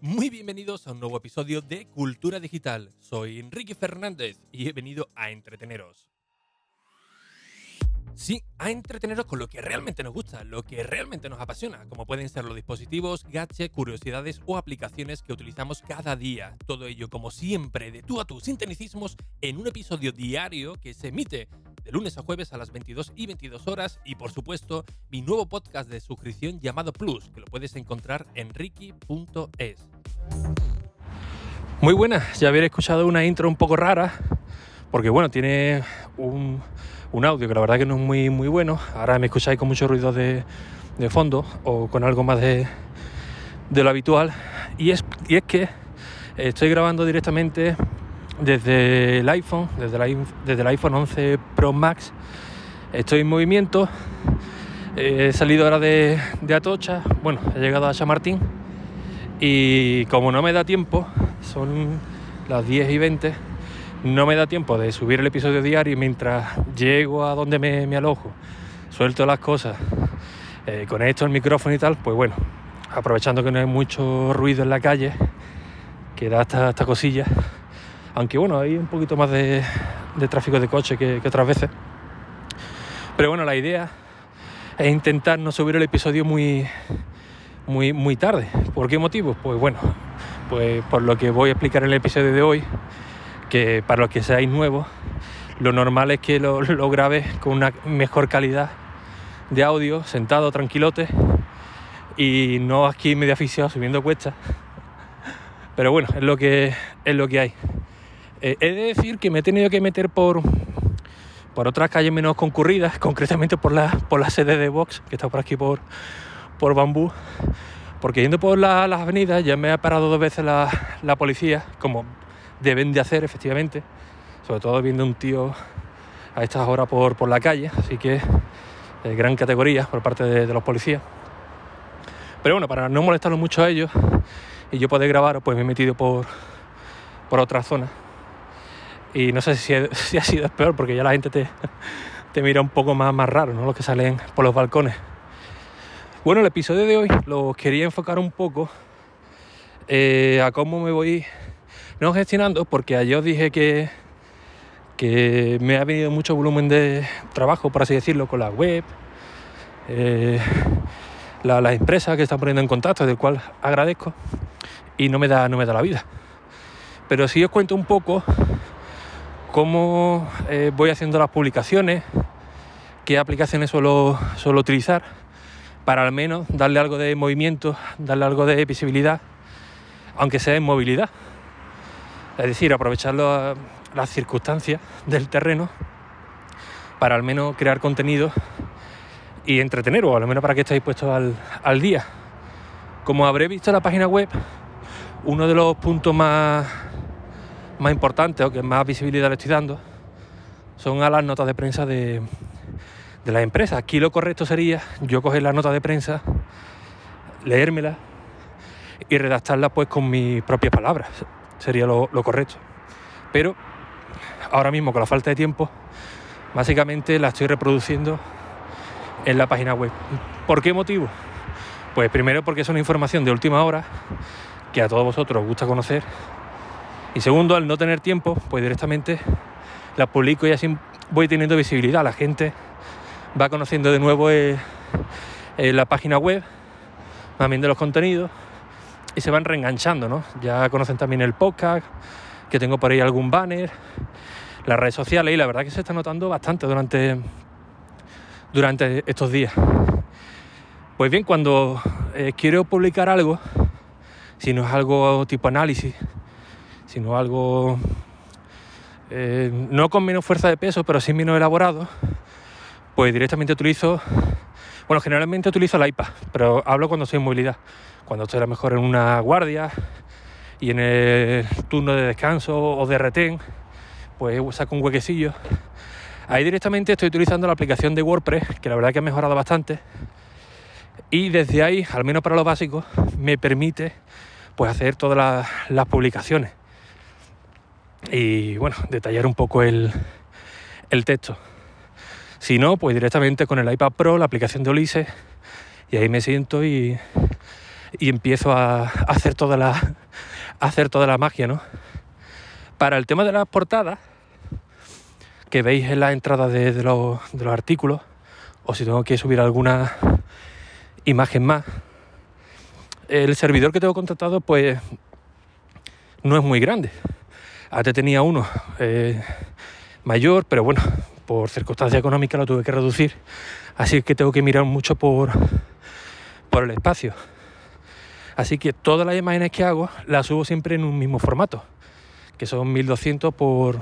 Muy bienvenidos a un nuevo episodio de Cultura Digital. Soy Enrique Fernández y he venido a entreteneros. Sí, a entreteneros con lo que realmente nos gusta, lo que realmente nos apasiona, como pueden ser los dispositivos, gadgets, curiosidades o aplicaciones que utilizamos cada día. Todo ello, como siempre, de tú a tú, sin tecnicismos, en un episodio diario que se emite de lunes a jueves a las 22 y 22 horas y, por supuesto, mi nuevo podcast de suscripción llamado Plus, que lo puedes encontrar en ricky.es. Muy buenas, ya habéis escuchado una intro un poco rara, porque bueno, tiene un un audio que la verdad que no es muy, muy bueno. Ahora me escucháis con mucho ruido de, fondo o con algo más de, lo habitual. Y es, y es que estoy grabando directamente desde el iPhone, desde el, iPhone 11 Pro Max. Estoy en movimiento. He salido ahora de, Atocha, bueno, he llegado a Chamartín y como no me da tiempo, son las 10 y 20, no me da tiempo de subir el episodio diario y mientras llego a donde me, alojo, suelto las cosas, eh, conecto el micrófono y tal, pues bueno, aprovechando que no hay mucho ruido en la calle, que da esta cosilla, aunque bueno, hay un poquito más de, tráfico de coche que, otras veces. Pero bueno, la idea es intentar no subir el episodio muy, muy, muy tarde. ¿Por qué motivo? Pues bueno, pues por lo que voy a explicar en el episodio de hoy, que para los que seáis nuevos, lo normal es que lo, lo grabes con una mejor calidad de audio, sentado, tranquilote, y no aquí medio aficionado subiendo cuestas. Pero bueno, es lo que, es lo que hay. Eh, he de decir que me he tenido que meter por, por otras calles menos concurridas, concretamente por la, por la sede de Vox, que está por aquí por, por Bambú, porque yendo por las avenidas ya me ha parado dos veces la, la policía, como deben de hacer efectivamente, sobre todo viendo un tío a estas horas por, por la calle, así que eh, gran categoría por parte de, los policías. Pero bueno, para no molestarlo mucho a ellos y yo poder grabar, pues me he metido por, por otra zona. Y no sé si, si ha sido peor, porque ya la gente te, te mira un poco más, más raro, ¿no? Los que salen por los balcones. Bueno, el episodio de hoy lo quería enfocar un poco eh, a cómo me voy no gestionando porque ayer dije que, que me ha venido mucho volumen de trabajo, por así decirlo, con la web, eh, las empresas que están poniendo en contacto, del cual agradezco, y no me da, no me da la vida. Pero sí os cuento un poco cómo eh, voy haciendo las publicaciones, qué aplicaciones suelo, suelo utilizar, para al menos darle algo de movimiento, darle algo de visibilidad, aunque sea en movilidad. Es decir, aprovechar las circunstancias del terreno para al menos crear contenido y entretener, o al menos para que estéis puestos al, al día. Como habré visto en la página web, uno de los puntos más, más importantes o que más visibilidad le estoy dando son a las notas de prensa de, de las empresas. Aquí lo correcto sería yo coger las notas de prensa, leérmelas y redactarlas pues con mis propias palabras sería lo, correcto. Pero ahora mismo con la falta de tiempo, básicamente la estoy reproduciendo en la página web. ¿Por qué motivo? Pues primero porque es una información de última hora que a todos vosotros os gusta conocer. Y segundo, al no tener tiempo, pues directamente la publico y así voy teniendo visibilidad. La gente va conociendo de nuevo eh, eh, la página web, bien de los contenidos y se van reenganchando, ¿no? Ya conocen también el podcast, que tengo por ahí algún banner, las redes sociales y la verdad que se está notando bastante durante, durante estos días. Pues bien, cuando eh, quiero publicar algo, si no es algo tipo análisis, si no algo eh, no con menos fuerza de peso, pero sí menos elaborado, pues directamente utilizo, bueno, generalmente utilizo el iPad, pero hablo cuando estoy en movilidad cuando estoy a lo mejor en una guardia y en el turno de descanso o de retén, pues saco un huequecillo. Ahí directamente estoy utilizando la aplicación de WordPress, que la verdad que ha mejorado bastante. Y desde ahí, al menos para lo básico, me permite pues hacer todas las, publicaciones. Y bueno, detallar un poco el, el texto. Si no, pues directamente con el iPad Pro, la aplicación de Ulises, y ahí me siento y y empiezo a hacer toda la, hacer toda la magia, ¿no? Para el tema de las portadas, que veis en la entrada de, de los, de los artículos, o si tengo que subir alguna imagen más, el servidor que tengo contratado pues no es muy grande. Antes tenía uno eh, mayor, pero bueno, por circunstancias económicas lo tuve que reducir. Así que tengo que mirar mucho por, por el espacio. Así que todas las imágenes que hago las subo siempre en un mismo formato, que son 1200 por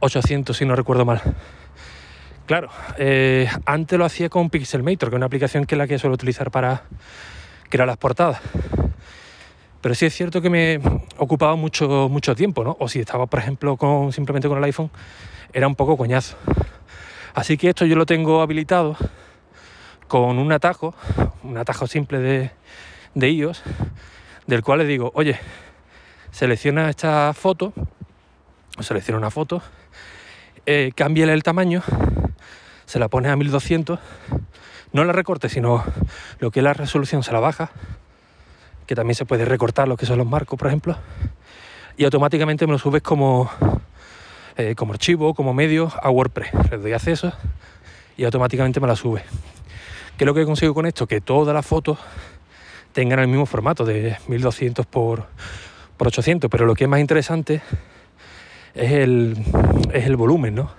800 si no recuerdo mal. Claro, eh, antes lo hacía con Pixelmator, que es una aplicación que es la que suelo utilizar para crear las portadas. Pero sí es cierto que me ocupaba mucho, mucho tiempo, ¿no? O si estaba, por ejemplo, con, simplemente con el iPhone, era un poco coñazo. Así que esto yo lo tengo habilitado con un atajo, un atajo simple de, de iOS, del cual le digo, oye, selecciona esta foto, selecciona una foto, eh, el tamaño, se la pone a 1200, no la recorte, sino lo que es la resolución se la baja que también se puede recortar lo que son los marcos, por ejemplo, y automáticamente me lo subes como, eh, como archivo, como medio a WordPress. Le doy acceso y automáticamente me la sube. ¿Qué es lo que consigo con esto? Que todas las fotos tengan el mismo formato de 1200 por, por 800, pero lo que es más interesante es el, es el volumen, ¿no?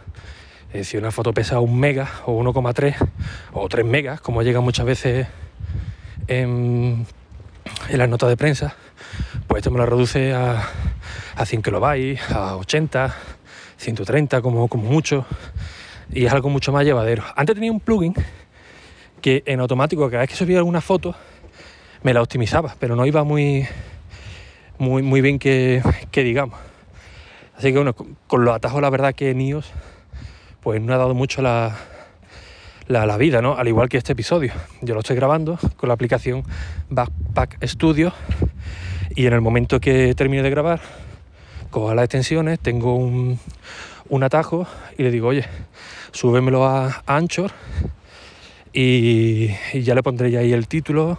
si una foto pesa un mega o 1,3 o 3 megas, como llega muchas veces en en las notas de prensa, pues esto me lo reduce a, a 100 kilobytes, a 80, 130 como, como mucho, y es algo mucho más llevadero. Antes tenía un plugin que en automático, cada vez que subía alguna foto, me la optimizaba, pero no iba muy, muy, muy bien que, que digamos. Así que bueno, con los atajos la verdad que en iOS pues no ha dado mucho la, la, vida, ¿no? Al igual que este episodio. Yo lo estoy grabando con la aplicación Backpack Studio y en el momento que termine de grabar, cojo las extensiones, tengo un, atajo y le digo, oye, súbemelo a, Anchor y, ya le pondré ya ahí el título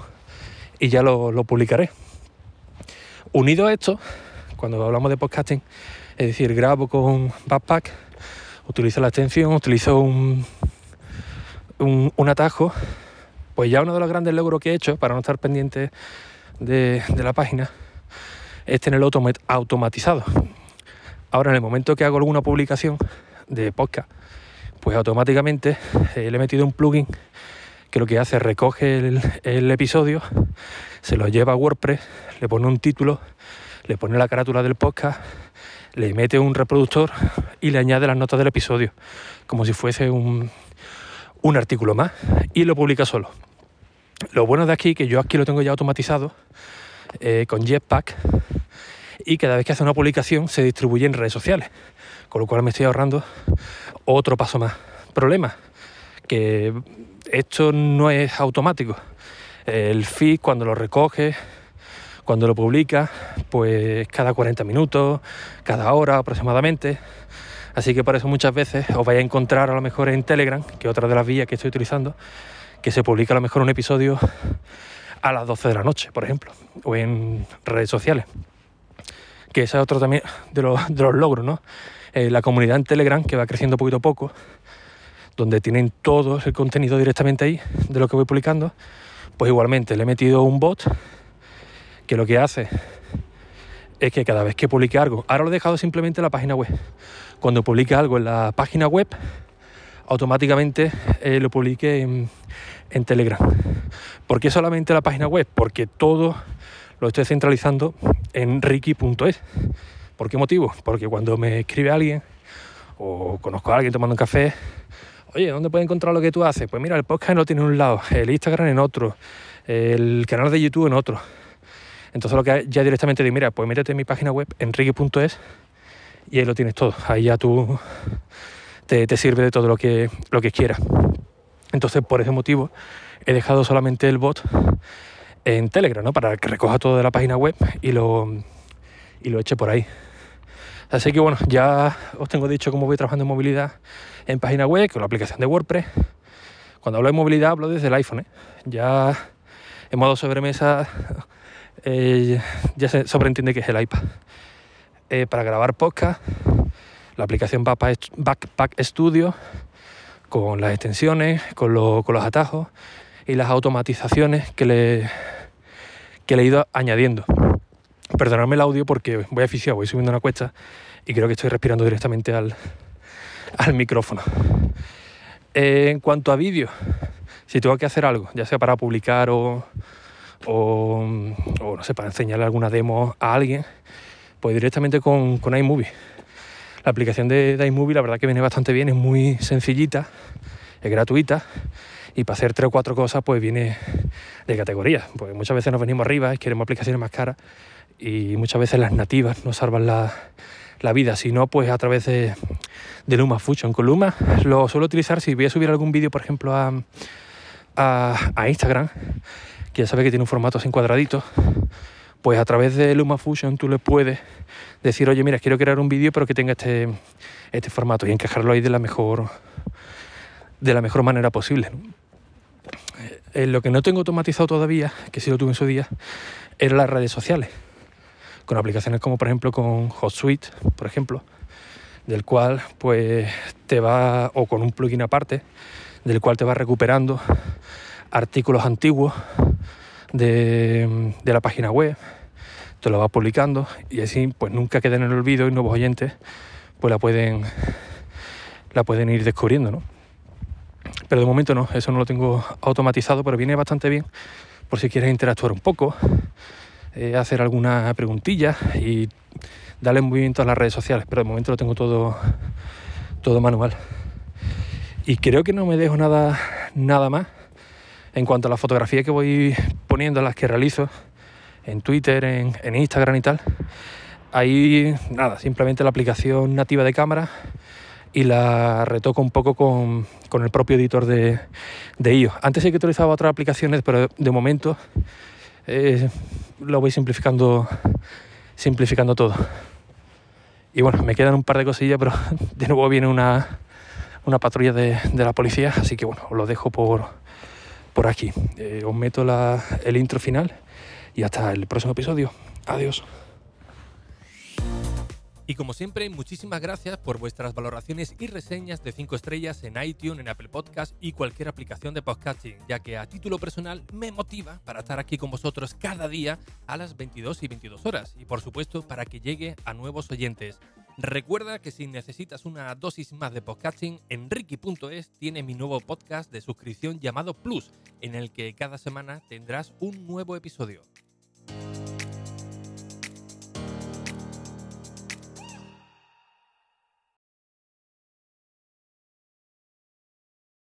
y ya lo, lo publicaré. Unido a esto, cuando hablamos de podcasting, es decir, grabo con Backpack, utilizo la extensión, utilizo un, un, atajo, pues ya uno de los grandes logros que he hecho para no estar pendiente de, la página es tenerlo automatizado. Ahora, en el momento que hago alguna publicación de podcast, pues automáticamente eh, le he metido un plugin que lo que hace es recoge el, el, episodio, se lo lleva a WordPress, le pone un título, le pone la carátula del podcast, le mete un reproductor y le añade las notas del episodio, como si fuese un, un artículo más y lo publica solo. Lo bueno de aquí, que yo aquí lo tengo ya automatizado eh, con Jetpack y cada vez que hace una publicación se distribuye en redes sociales, con lo cual me estoy ahorrando otro paso más. Problema, que esto no es automático. El feed cuando lo recoge, cuando lo publica, pues cada 40 minutos, cada hora aproximadamente. Así que por eso muchas veces os vais a encontrar a lo mejor en Telegram, que es otra de las vías que estoy utilizando, que se publica a lo mejor un episodio a las 12 de la noche, por ejemplo, o en redes sociales. Que ese es otro también de los, logros, ¿no? Eh, la comunidad en Telegram, que va creciendo poquito a poco, donde tienen todo el contenido directamente ahí de lo que voy publicando, pues igualmente le he metido un bot que lo que hace es que cada vez que publique algo, ahora lo he dejado simplemente en la página web, cuando publique algo en la página web, automáticamente eh, lo publique en, Telegram. ¿Por qué solamente la página web? Porque todo lo estoy centralizando en ricky.es. ¿Por qué motivo? Porque cuando me escribe alguien o conozco a alguien tomando un café, oye, ¿dónde puedo encontrar lo que tú haces? Pues mira, el podcast lo tiene en un lado, el Instagram en otro, el canal de YouTube en otro. Entonces lo que ya directamente digo, mira, pues métete en mi página web, enrique.es, y ahí lo tienes todo. Ahí ya tú te, sirve de todo lo que, lo que quieras. Entonces, por ese motivo, he dejado solamente el bot en Telegram, ¿no? Para que recoja todo de la página web y lo, y lo eche por ahí. Así que bueno, ya os tengo dicho cómo voy trabajando en movilidad en página web, con la aplicación de WordPress. Cuando hablo de movilidad hablo desde el iPhone, ¿eh? Ya En modo sobremesa eh, ya se sobreentiende que es el iPad. Eh, para grabar podcast, la aplicación Backpack Studio, con las extensiones, con, con los atajos y las automatizaciones que le, que le he ido añadiendo. Perdonadme el audio porque voy aficiado, voy subiendo una cuesta y creo que estoy respirando directamente al, al micrófono. Eh, en cuanto a vídeo, si tengo que hacer algo, ya sea para publicar o, o, no sé, para enseñarle alguna demo a alguien, pues directamente con, iMovie. La aplicación de, de, iMovie la verdad que viene bastante bien, es muy sencillita, es gratuita y para hacer tres o cuatro cosas pues viene de categoría, porque muchas veces nos venimos arriba y queremos aplicaciones más caras y muchas veces las nativas nos salvan la, la vida, si no pues a través de, de Luma Fusion. Con Luma lo suelo utilizar si voy a subir algún vídeo, por ejemplo, a, a, Instagram, que ya sabes que tiene un formato así cuadradito, pues a través de Luma Fusion tú le puedes decir, oye, mira, quiero crear un vídeo pero que tenga este, este formato y encajarlo ahí de la mejor, de la mejor manera posible. Eh, lo que no tengo automatizado todavía, que sí lo tuve en su día, eran las redes sociales. Con aplicaciones como por ejemplo con HotSuite, por ejemplo, del cual pues te va, o con un plugin aparte, del cual te va recuperando artículos antiguos de, la página web, te lo va publicando y así pues nunca queda en el olvido y nuevos oyentes pues la pueden, la pueden ir descubriendo, ¿no? Pero de momento no, eso no lo tengo automatizado, pero viene bastante bien por si quieres interactuar un poco, eh, hacer alguna preguntilla y darle movimiento a las redes sociales, pero de momento lo tengo todo, todo manual. Y creo que no me dejo nada, nada más en cuanto a la fotografía que voy poniendo, las que realizo en Twitter, en, Instagram y tal. Ahí nada, simplemente la aplicación nativa de cámara y la retoco un poco con, el propio editor de, de iOS. Antes sí que utilizaba otras aplicaciones, pero de momento eh, lo voy simplificando, simplificando todo. Y bueno, me quedan un par de cosillas, pero de nuevo viene una, una patrulla de, la policía, así que bueno, os lo dejo por, por aquí. Eh, os meto el intro final y hasta el próximo episodio. Adiós. Y como siempre, muchísimas gracias por vuestras valoraciones y reseñas de 5 estrellas en iTunes, en Apple Podcast y cualquier aplicación de podcasting, ya que a título personal me motiva para estar aquí con vosotros cada día a las 22 y 22 horas y por supuesto para que llegue a nuevos oyentes. Recuerda que si necesitas una dosis más de podcasting, Enrique.es tiene mi nuevo podcast de suscripción llamado Plus, en el que cada semana tendrás un nuevo episodio.